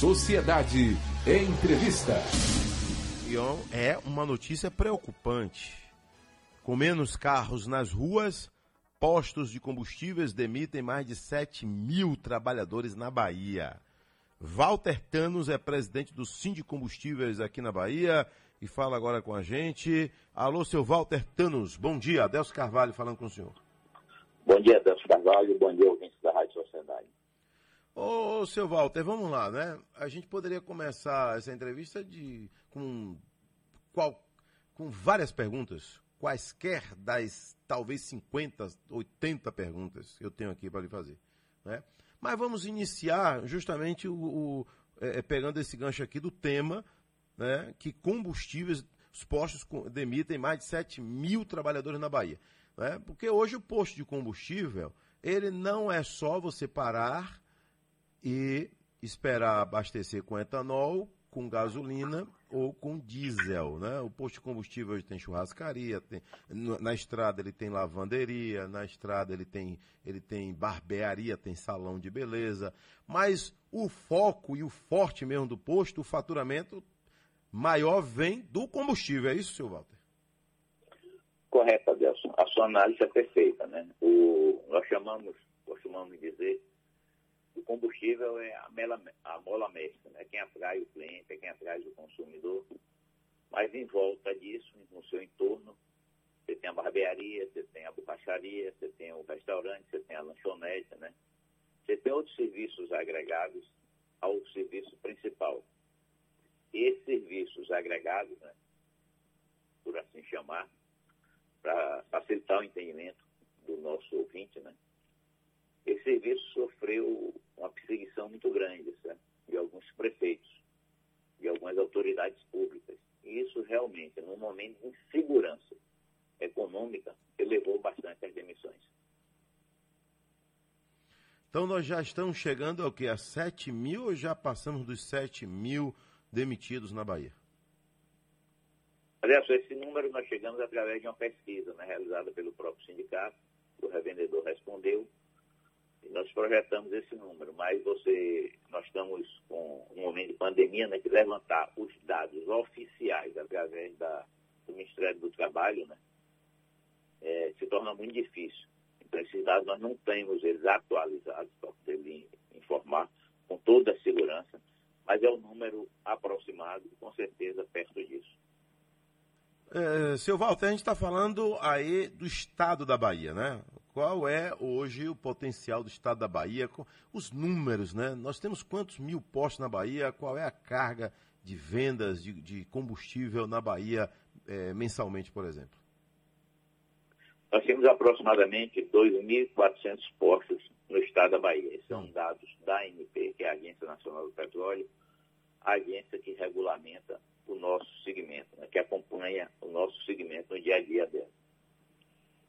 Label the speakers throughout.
Speaker 1: Sociedade Entrevista.
Speaker 2: É uma notícia preocupante. Com menos carros nas ruas, postos de combustíveis demitem mais de 7 mil trabalhadores na Bahia. Walter Tanos é presidente do Sindicato Combustíveis aqui na Bahia e fala agora com a gente. Alô, seu Walter Tanos, bom dia. Adelso Carvalho falando com o senhor.
Speaker 3: Bom dia, Adelso Carvalho, bom dia, ouvintes da Rádio Sociedade.
Speaker 2: Ô, ô, seu Walter, vamos lá, né? A gente poderia começar essa entrevista de, com, qual, com várias perguntas, quaisquer das talvez 50, 80 perguntas que eu tenho aqui para lhe fazer. Né? Mas vamos iniciar justamente o, o é, é, pegando esse gancho aqui do tema, né, que combustíveis, os postos demitem mais de 7 mil trabalhadores na Bahia. Né? Porque hoje o posto de combustível, ele não é só você parar e esperar abastecer com etanol, com gasolina ou com diesel, né? O posto de combustível hoje tem churrascaria, tem, na estrada ele tem lavanderia, na estrada ele tem, ele tem barbearia, tem salão de beleza, mas o foco e o forte mesmo do posto, o faturamento maior vem do combustível, é isso, senhor Walter?
Speaker 3: Correto, Adelson. A sua análise é perfeita, né? O, nós chamamos, costumamos dizer, o combustível é a, mela, a mola mestra, né? quem atrai o cliente, é quem atrai o consumidor. Mas em volta disso, no seu entorno, você tem a barbearia, você tem a borracharia, você tem o restaurante, você tem a lanchonete, né? Você tem outros serviços agregados ao serviço principal. Esses serviços agregados, né, por assim chamar, para facilitar o entendimento do nosso ouvinte, né? Esse serviço sofreu uma perseguição muito grande certo? de alguns prefeitos, de algumas autoridades públicas. E isso realmente, num momento de insegurança econômica, elevou bastante as demissões.
Speaker 2: Então nós já estamos chegando ao que? A 7 mil ou já passamos dos 7 mil demitidos na Bahia?
Speaker 3: Aliás, esse número nós chegamos através de uma pesquisa né, realizada pelo próprio sindicato, o revendedor respondeu, nós projetamos esse número, mas você, nós estamos com um momento de pandemia, né, que levantar os dados oficiais através da, do Ministério do Trabalho, né, é, se torna muito difícil. Então, esses dados nós não temos eles atualizados para poder informar com toda a segurança, mas é um número aproximado, com certeza perto disso.
Speaker 2: É, seu Walter, a gente está falando aí do estado da Bahia, né? Qual é hoje o potencial do estado da Bahia? Os números, né? Nós temos quantos mil postos na Bahia? Qual é a carga de vendas de, de combustível na Bahia é, mensalmente, por exemplo?
Speaker 3: Nós temos aproximadamente 2.400 postos no estado da Bahia. Esses são hum. dados da ANP, que é a Agência Nacional do Petróleo, a agência que regulamenta o nosso segmento, né, que acompanha o nosso segmento no dia a dia dela.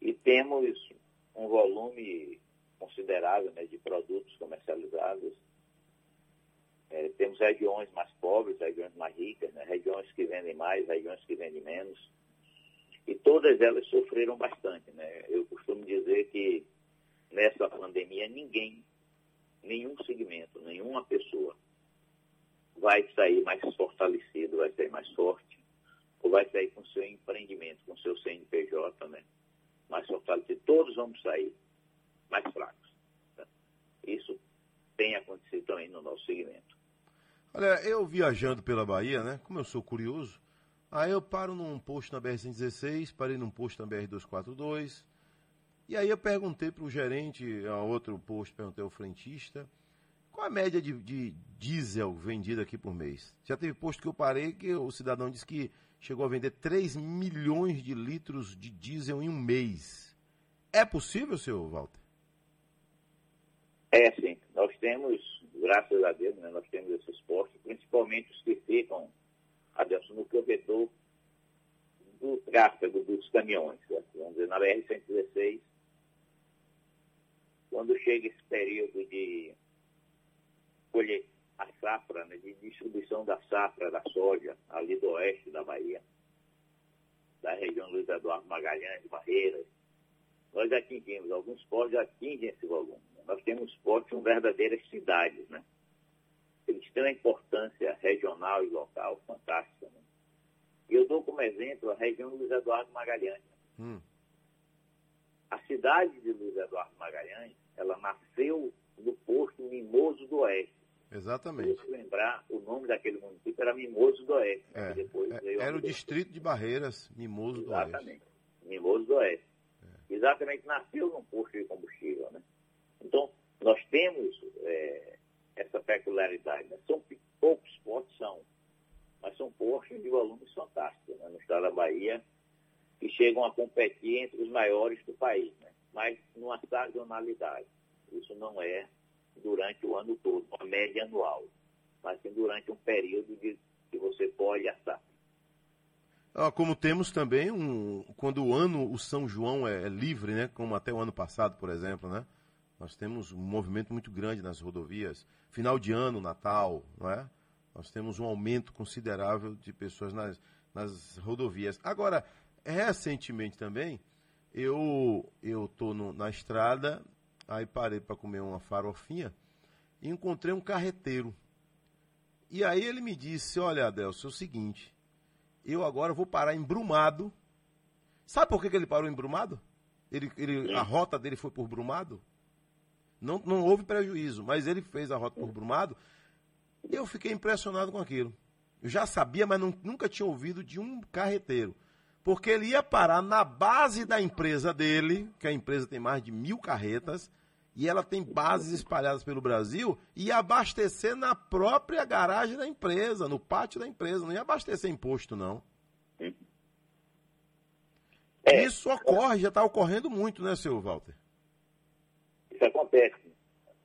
Speaker 3: E temos um volume considerável né, de produtos comercializados. É, temos regiões mais pobres, regiões mais ricas, né, regiões que vendem mais, regiões que vendem menos. E todas elas sofreram bastante. Né? Eu costumo dizer que nessa pandemia ninguém, nenhum segmento, nenhuma pessoa vai sair mais fortalecido, vai sair mais forte, ou vai sair com seu empreendimento, com seu CNPJ, né? Mais fortalecido. Todos vamos sair mais fracos. Isso tem acontecido também no nosso segmento.
Speaker 2: Olha, eu viajando pela Bahia, né? Como eu sou curioso, aí eu paro num posto na BR-116, parei num posto na BR-242, e aí eu perguntei para o gerente, a outro posto, perguntei ao frentista, qual a média de, de, diesel vendido aqui por mês? Já teve posto que eu parei que o cidadão disse que chegou a vender 3 milhões de litros de diesel em um mês. É possível, senhor Walter?
Speaker 3: É, sim. Nós temos, graças a Deus, né, nós temos esses postos, principalmente os que ficam, Adelson, no corredor do tráfego dos caminhões. Certo? Vamos dizer, na BR-116, quando chega esse período de colher a safra, né, de distribuição da safra da soja ali do oeste da Bahia, da região Luiz Eduardo Magalhães, Barreiras. Nós atingimos, alguns portos atingem esse volume. Nós temos portos com verdadeiras cidades, né? Eles tem uma importância regional e local fantástica. Né? E eu dou como exemplo a região Luiz Eduardo Magalhães. Hum. A cidade de Luiz Eduardo Magalhães, ela nasceu no posto Mimoso do Oeste.
Speaker 2: Exatamente.
Speaker 3: Se lembrar, o nome daquele município era Mimoso do Oeste.
Speaker 2: É, depois é, era o distrito de Barreiras, Mimoso
Speaker 3: do Oeste.
Speaker 2: Exatamente.
Speaker 3: Mimoso do Oeste. É. Exatamente, nasceu num posto de combustível. Né? Então, nós temos é, essa peculiaridade. Né? São poucos postos, são, mas são postos de volumes fantásticos né? no estado da Bahia, que chegam a competir entre os maiores do país, né? mas numa sazonalidade. Isso não é durante o ano todo, uma média anual, mas sim durante um período de, que você pode assar.
Speaker 2: Ah, como temos também um, quando o ano, o São João é, é, livre, né? Como até o ano passado, por exemplo, né? Nós temos um movimento muito grande nas rodovias. Final de ano, Natal, não é? Nós temos um aumento considerável de pessoas nas, nas rodovias. Agora, recentemente também, eu eu tô na estrada Aí parei para comer uma farofinha e encontrei um carreteiro. E aí ele me disse: Olha, Adelson, é o seguinte, eu agora vou parar em Brumado. Sabe por que, que ele parou em Brumado? Ele, ele, a rota dele foi por Brumado? Não, não houve prejuízo, mas ele fez a rota por Brumado. Eu fiquei impressionado com aquilo. Eu já sabia, mas não, nunca tinha ouvido de um carreteiro. Porque ele ia parar na base da empresa dele, que a empresa tem mais de mil carretas, e ela tem bases espalhadas pelo Brasil, e abastecer na própria garagem da empresa, no pátio da empresa. Não ia abastecer imposto, não. É, Isso ocorre, já está ocorrendo muito, né, seu Walter?
Speaker 3: Isso acontece.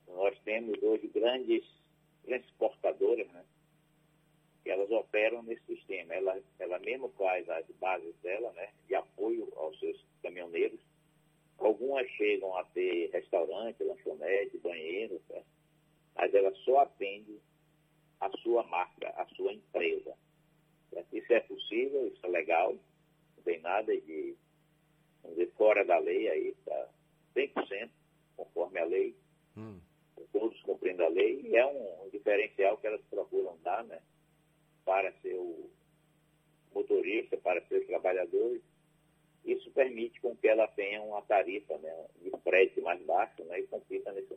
Speaker 3: Nós temos hoje grandes transportadoras, né? Elas operam nesse sistema. Ela, ela mesmo faz as bases dela, né, de apoio aos seus caminhoneiros. Algumas chegam a ter restaurante, lanchonete, banheiro, certo? mas ela só atende a sua marca, a sua empresa. Certo? Isso é possível, isso é legal, não tem nada de, vamos dizer, fora da lei aí, está 100% conforme a lei, hum. todos cumprindo a lei, e é um diferencial que elas procuram dar, né? Para seu motorista, para seus trabalhadores, isso permite com que ela tenha uma tarifa né, de preço mais baixo né, e compita nesse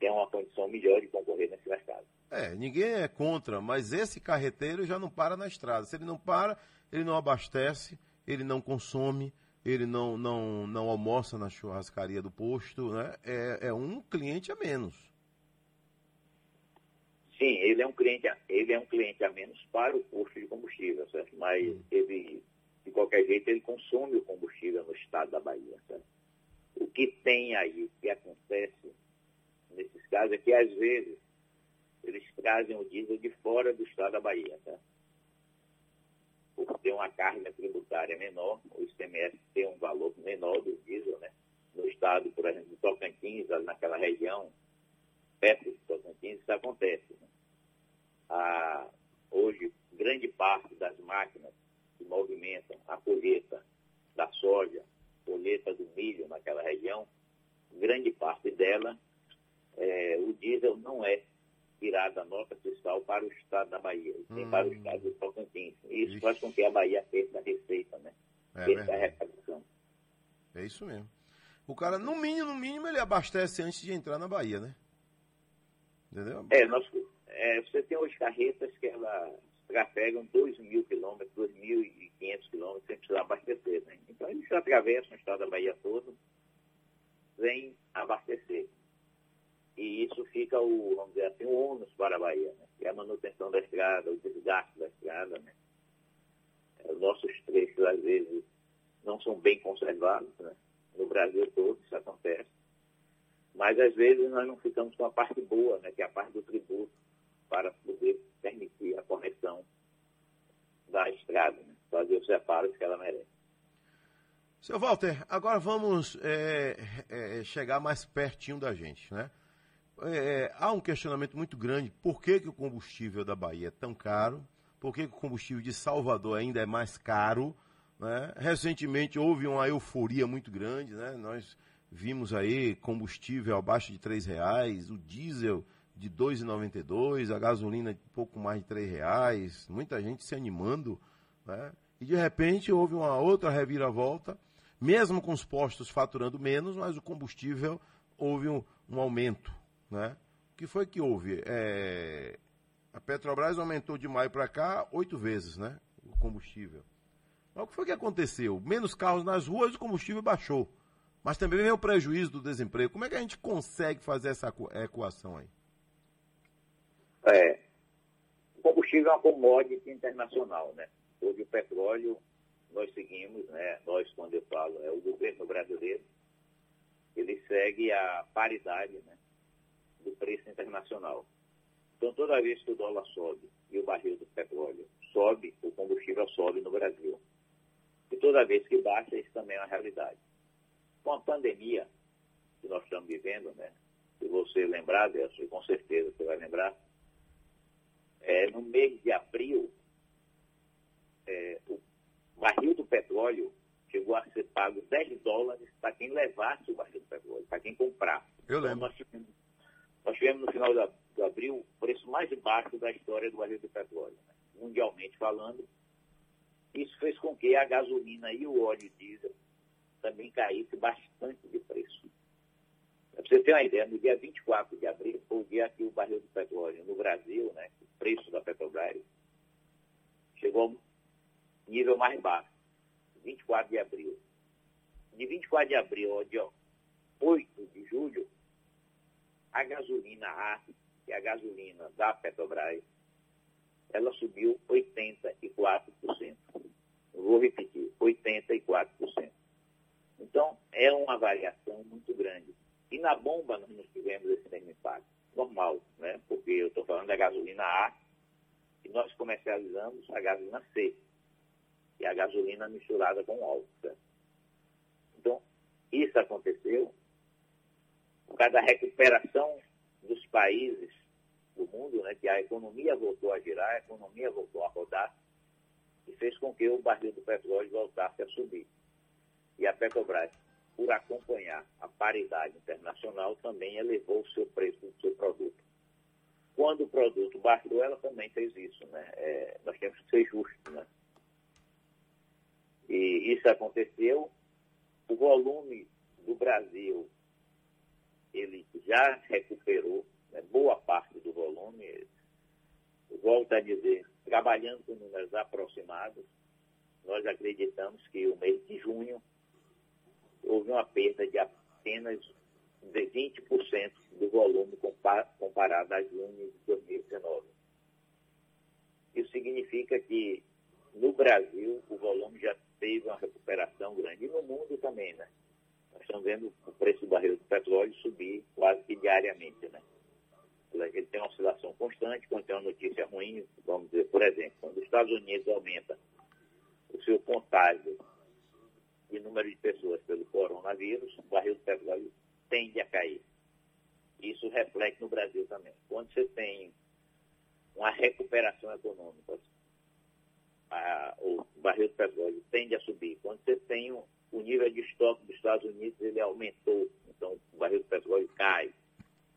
Speaker 3: tenha uma condição melhor de concorrer nesse mercado.
Speaker 2: É, ninguém é contra, mas esse carreteiro já não para na estrada. Se ele não para, ele não abastece, ele não consome, ele não, não, não almoça na churrascaria do posto, né? É, é um cliente a menos.
Speaker 3: Sim, ele é um cliente, ele é um cliente a menos para o posto de combustível, certo? Mas hum. ele, de qualquer jeito, ele consome o combustível no estado da Bahia, certo? O que tem aí, o que acontece nesses casos é que às vezes eles trazem o diesel de fora do estado da Bahia, certo? Por ter uma carga tributária menor, o ICMS tem um valor menor do diesel, né? No estado, por exemplo, de Tocantins, naquela região, perto de Tocantins, isso acontece. Ah, hoje, grande parte das máquinas que movimentam a colheita da soja, colheita do milho naquela região, grande parte dela, é, o diesel não é tirado da nota fiscal para o estado da Bahia, sim hum. para o estado do Tocantins. Isso Ixi. faz com que a Bahia perca a receita, né? É, perca a arrecadação.
Speaker 2: É isso mesmo. O cara, no mínimo, no mínimo, ele abastece antes de entrar na Bahia, né?
Speaker 3: Entendeu? É, nós, é, você tem hoje carretas que elas trafegam 2 mil quilômetros, 2.500 quilômetros sem precisar abastecer. Né? Então eles atravessam o estado da Bahia todo, vêm abastecer. E isso fica o, vamos dizer assim, o ônus para a Bahia, né? que é a manutenção da estrada, o desgaste da estrada. Né? É, os nossos trechos, às vezes, não são bem conservados, né? no Brasil todo isso acontece. Mas às vezes nós não ficamos com a parte boa, né, que é a parte do tributo, para poder permitir a correção da estrada, né, fazer os reparos que ela merece.
Speaker 2: Seu Walter, agora vamos é, é, chegar mais pertinho da gente, né? É, há um questionamento muito grande, por que, que o combustível da Bahia é tão caro? Por que, que o combustível de Salvador ainda é mais caro? Né? Recentemente houve uma euforia muito grande, né? Nós vimos aí combustível abaixo de três reais, o diesel de R$ 2,92, a gasolina de pouco mais de R$ reais, muita gente se animando, né? E de repente houve uma outra reviravolta, mesmo com os postos faturando menos, mas o combustível houve um, um aumento, né? O que foi que houve? É, a Petrobras aumentou de maio para cá oito vezes, né? O combustível. Mas o que foi que aconteceu? Menos carros nas ruas, o combustível baixou. Mas também vem o prejuízo do desemprego. Como é que a gente consegue fazer essa equação aí?
Speaker 3: É, o combustível é uma commodity internacional, né? Hoje o petróleo, nós seguimos, né? Nós, quando eu falo, é o governo brasileiro, ele segue a paridade né? do preço internacional. Então, toda vez que o dólar sobe e o barril do petróleo sobe, o combustível sobe no Brasil. E toda vez que baixa, isso também é uma realidade. Com a pandemia que nós estamos vivendo, né? Se você lembrar, Delcio, com certeza você vai lembrar, é, no mês de abril, é, o barril do petróleo chegou a ser pago 10 dólares para quem levasse o barril do petróleo, para quem comprar.
Speaker 2: Eu então, lembro.
Speaker 3: Nós tivemos, nós tivemos no final da, de abril o preço mais baixo da história do barril do petróleo, né? mundialmente falando. Isso fez com que a gasolina e o óleo diesel também caísse bastante de preço. Para você ter uma ideia, no dia 24 de abril, foi o dia que o barril do petróleo no Brasil, né, preço da Petrobras, chegou ao nível mais baixo, 24 de abril. De 24 de abril ao dia 8 de julho, a gasolina A, que é a gasolina da Petrobras, ela subiu 84%. vou repetir, 84%. Então, é uma variação muito grande. E na bomba nós não tivemos esse mesmo impacto. Normal, né? Porque eu estou falando da gasolina A e nós comercializamos a gasolina C, que é a gasolina misturada com álcool. Certo? Então, isso aconteceu por causa da recuperação dos países do mundo, né, que a economia voltou a girar, a economia voltou a rodar, e fez com que o barril do petróleo voltasse a subir. E a Petrobras, por acompanhar a paridade internacional, também elevou o seu preço do seu produto. Quando o produto baixou, ela também fez isso. Né? É, nós temos que ser justos. Né? E isso aconteceu. O volume do Brasil ele já recuperou né, boa parte do volume. Volto a dizer, trabalhando com números aproximados, nós acreditamos que o mês de junho houve uma perda de apenas de 20% do volume comparado a junho de 2019. Isso significa que no Brasil o volume já teve uma recuperação grande e no mundo também, né? Nós estamos vendo o preço do barril do petróleo subir quase que diariamente, né? Ele tem uma oscilação constante, quando tem uma notícia ruim, vamos dizer, por exemplo, quando os Estados Unidos aumenta o seu contágio de número de pessoas pelo coronavírus, o barril do petróleo tende a cair. Isso reflete no Brasil também. Quando você tem uma recuperação econômica, a, o barril do petróleo tende a subir. Quando você tem o, o nível de estoque dos Estados Unidos, ele aumentou, então o barril do petróleo cai.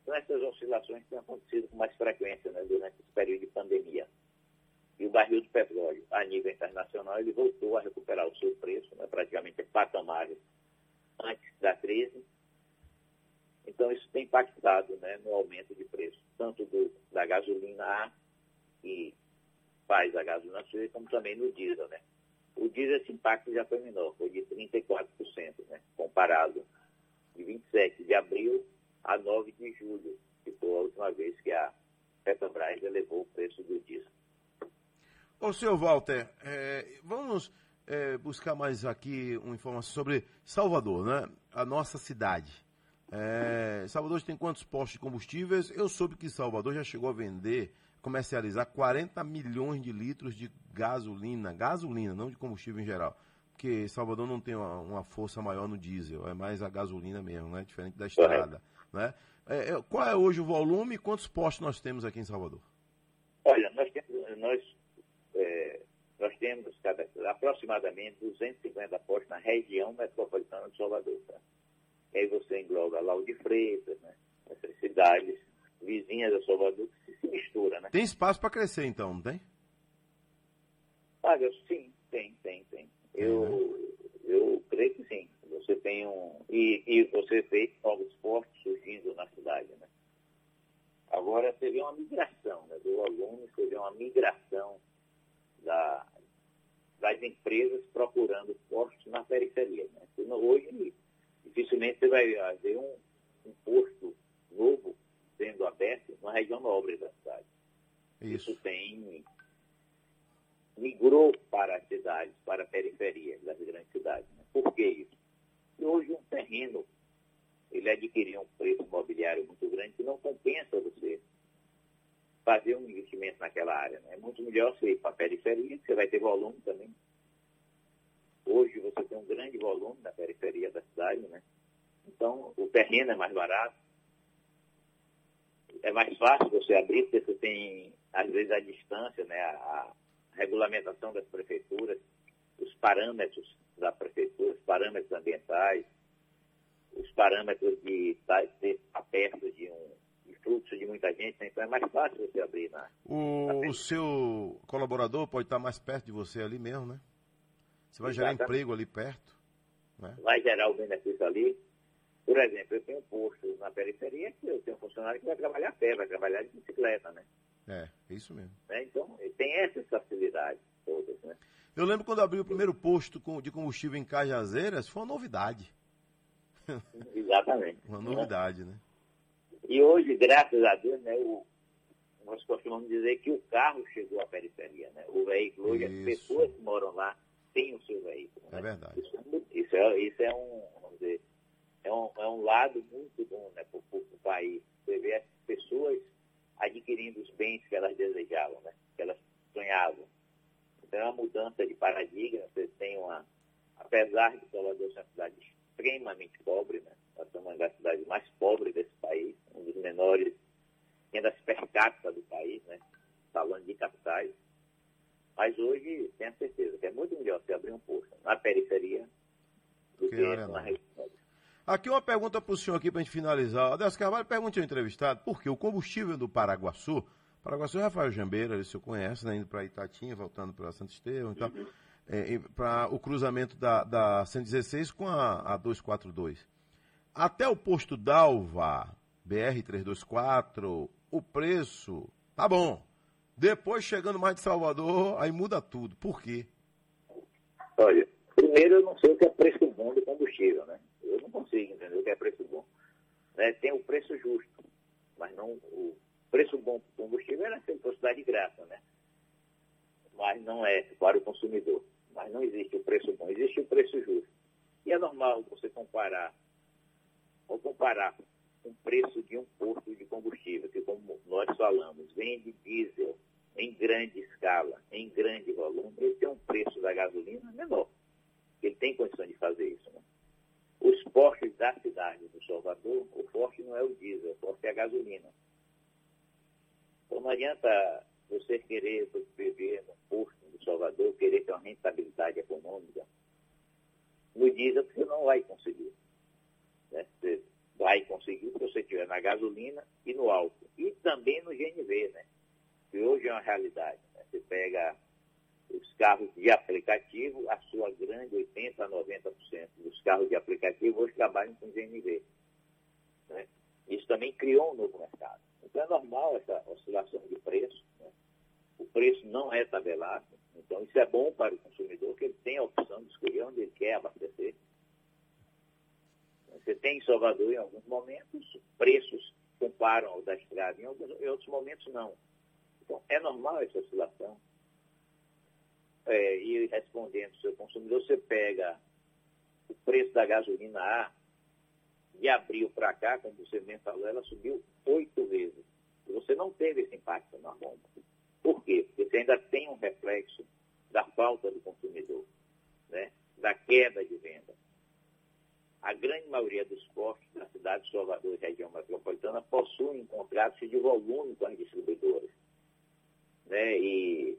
Speaker 3: Então essas oscilações têm acontecido com mais frequência né, durante esse período de pandemia. E o barril de petróleo, a nível internacional, ele voltou a recuperar o seu preço, né, praticamente patamares antes da crise. Então, isso tem impactado né, no aumento de preço, tanto do, da gasolina A, que faz a gasolina C, como também no diesel. Né? O diesel, esse impacto já foi menor, foi de 34%, né, comparado de 27 de abril a 9 de julho, que foi a última vez que a Petrobras elevou o preço do diesel.
Speaker 2: Ô, senhor Walter, é, vamos é, buscar mais aqui uma informação sobre Salvador, né? A nossa cidade. É, Salvador tem quantos postos de combustíveis? Eu soube que Salvador já chegou a vender, comercializar 40 milhões de litros de gasolina, gasolina, não de combustível em geral. Porque Salvador não tem uma, uma força maior no diesel, é mais a gasolina mesmo, né? Diferente da estrada. Né? É, é, qual é hoje o volume e quantos postos nós temos aqui em Salvador?
Speaker 3: Olha, nós temos, nós nós temos cada, aproximadamente 250 postos na região metropolitana de Salvador. Tá? E aí você engloba lá o de Freitas, né? essas cidades vizinhas de Salvador que se, mistura, né?
Speaker 2: Tem espaço para crescer então, não tem?
Speaker 3: Olha, sim. Eu,
Speaker 2: né?
Speaker 3: eu creio que sim. Você tem um. E, e você vê novos esportes surgindo na cidade, né? Agora você vê uma migração né, do aluno, você vê uma migração da, das empresas procurando postos na periferia. Né? Hoje, dificilmente você vai ver um, um posto novo sendo aberto na região nobre da cidade.
Speaker 2: Isso,
Speaker 3: Isso tem migrou para as cidades, para a periferia das grandes cidades. Né? Por que isso? E hoje um terreno ele adquiriu um preço imobiliário muito grande que não compensa você fazer um investimento naquela área. Né? É muito melhor você ir para a periferia, você vai ter volume também. Hoje você tem um grande volume na periferia da cidade, né? Então o terreno é mais barato. É mais fácil você abrir, porque você tem, às vezes, a distância, né? a regulamentação das prefeituras, os parâmetros da prefeitura, os parâmetros ambientais, os parâmetros de estar perto de um de fluxo de muita gente, né? então é mais fácil você abrir na.
Speaker 2: O,
Speaker 3: na
Speaker 2: o seu colaborador pode estar mais perto de você ali mesmo, né? Você vai gerar
Speaker 3: Exatamente.
Speaker 2: emprego ali perto. Né?
Speaker 3: vai gerar o benefício ali. Por exemplo, eu tenho um posto na periferia que eu tenho um funcionário que vai trabalhar a pé, vai trabalhar de bicicleta, né?
Speaker 2: É, é isso mesmo.
Speaker 3: Né? Então, tem essas facilidades todas, né?
Speaker 2: Eu lembro quando abri o primeiro posto de combustível em Cajazeiras, foi uma novidade.
Speaker 3: Exatamente.
Speaker 2: Uma
Speaker 3: né?
Speaker 2: novidade, né?
Speaker 3: E hoje, graças a Deus, né, o, nós costumamos dizer que o carro chegou à periferia, né? O veículo, hoje as pessoas que moram lá têm o seu veículo.
Speaker 2: É
Speaker 3: né?
Speaker 2: verdade.
Speaker 3: Isso, é isso, é, isso é um, vamos dizer, é um, é um lado muito bom né, para o país. Você vê as pessoas adquirindo os bens que elas desejavam, né? Que elas sonhavam. Então é uma mudança de paradigma. Você tem uma, apesar de Salvador ser uma cidade extremamente pobre, né? Nós somos uma das cidades mais pobres desse país, um dos menores rendas per capita do país, né? Falando de capitais. Mas hoje, tenho certeza que é muito melhor você abrir um posto na periferia do
Speaker 2: Que
Speaker 3: que na região.
Speaker 2: Aqui uma pergunta para o senhor aqui para a gente finalizar. Adelso Carvalho, pergunte ao entrevistado, por que o combustível do Paraguaçu, Paraguaçu é Rafael Jambeira, o senhor conhece, né, indo para Itatinha, voltando para Santo Estevão e tal, é, para o cruzamento da, da 116 com a, a 242. Até o posto Dalva, BR-324, o preço tá bom. Depois, chegando mais de Salvador, aí muda tudo. Por quê?
Speaker 3: Olha, primeiro eu não sei o que é preço bom do combustível, né? Eu não consigo entender o que é preço bom. Né? Tem o preço justo, mas não o preço bom do combustível era se fosse dar de graça, né? Mas não é para o consumidor. Mas não existe o preço bom, existe o preço justo. E é normal você comparar, ou comparar o preço de um posto de combustível, que como nós falamos, vende diesel em grande escala, em grande volume, ele tem um preço da gasolina menor. Ele tem condição de fazer isso. Né? Os postos da cidade do Salvador, o forte não é o diesel, o forte é a gasolina. Então não adianta você querer beber no posto do Salvador, querer ter uma rentabilidade econômica. No diesel você não vai conseguir. Né? Você vai conseguir se você estiver na gasolina e no álcool. E também no GNV, né? que hoje é uma realidade. né? Você pega os carros de aplicativo, a sua grande 80% a 90% dos carros de aplicativo hoje trabalham com GNV. Né? Isso também criou um novo mercado. Então é normal essa oscilação de preço. né? O preço não é tabelado. Então isso é bom para o consumidor, que ele tem a opção de escolher onde ele quer abastecer. Você tem em Salvador, em alguns momentos, preços comparam ao da estrada, em, alguns, em outros momentos não. Então, é normal essa oscilação. É, e respondendo ao seu consumidor, você pega o preço da gasolina A, de abril para cá, como você bem falou, ela subiu oito vezes. Você não teve esse impacto na bomba. Por quê? Porque você ainda tem um reflexo da falta do consumidor, né? da queda de venda. A grande maioria dos postos da cidade de Salvador e região metropolitana possuem contratos de volume com as distribuidoras. Né? E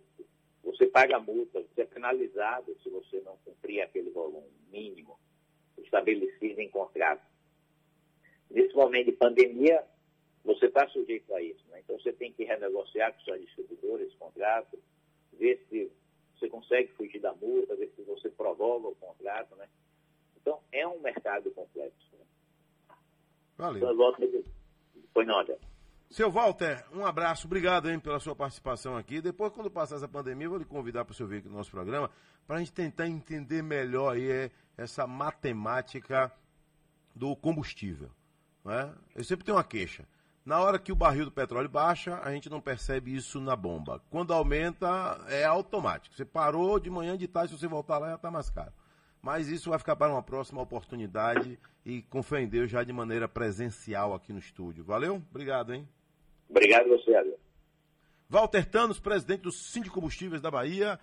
Speaker 3: você paga multa, você é penalizado se você não cumprir aquele volume mínimo estabelecido em contrato. Nesse momento de pandemia, você está sujeito a isso. Né? Então você tem que renegociar com seus distribuidores esse contrato, ver se você consegue fugir da multa, ver se você prorroga o contrato. Né? Então é um mercado complexo. Né?
Speaker 2: Valeu.
Speaker 3: Então, volto Foi não,
Speaker 2: Seu Walter, um abraço, obrigado hein, pela sua participação aqui. Depois, quando passar essa pandemia, eu vou lhe convidar para o senhor vir aqui no nosso programa, para a gente tentar entender melhor aí, é, essa matemática do combustível. Né? Eu sempre tenho uma queixa. Na hora que o barril do petróleo baixa, a gente não percebe isso na bomba. Quando aumenta, é automático. Você parou de manhã, de tarde, se você voltar lá, já está mais caro. Mas isso vai ficar para uma próxima oportunidade e com fé em Deus já de maneira presencial aqui no estúdio. Valeu? Obrigado, hein?
Speaker 3: Obrigado você, Adel.
Speaker 2: Walter Tanos, presidente do Síndico Combustíveis da Bahia.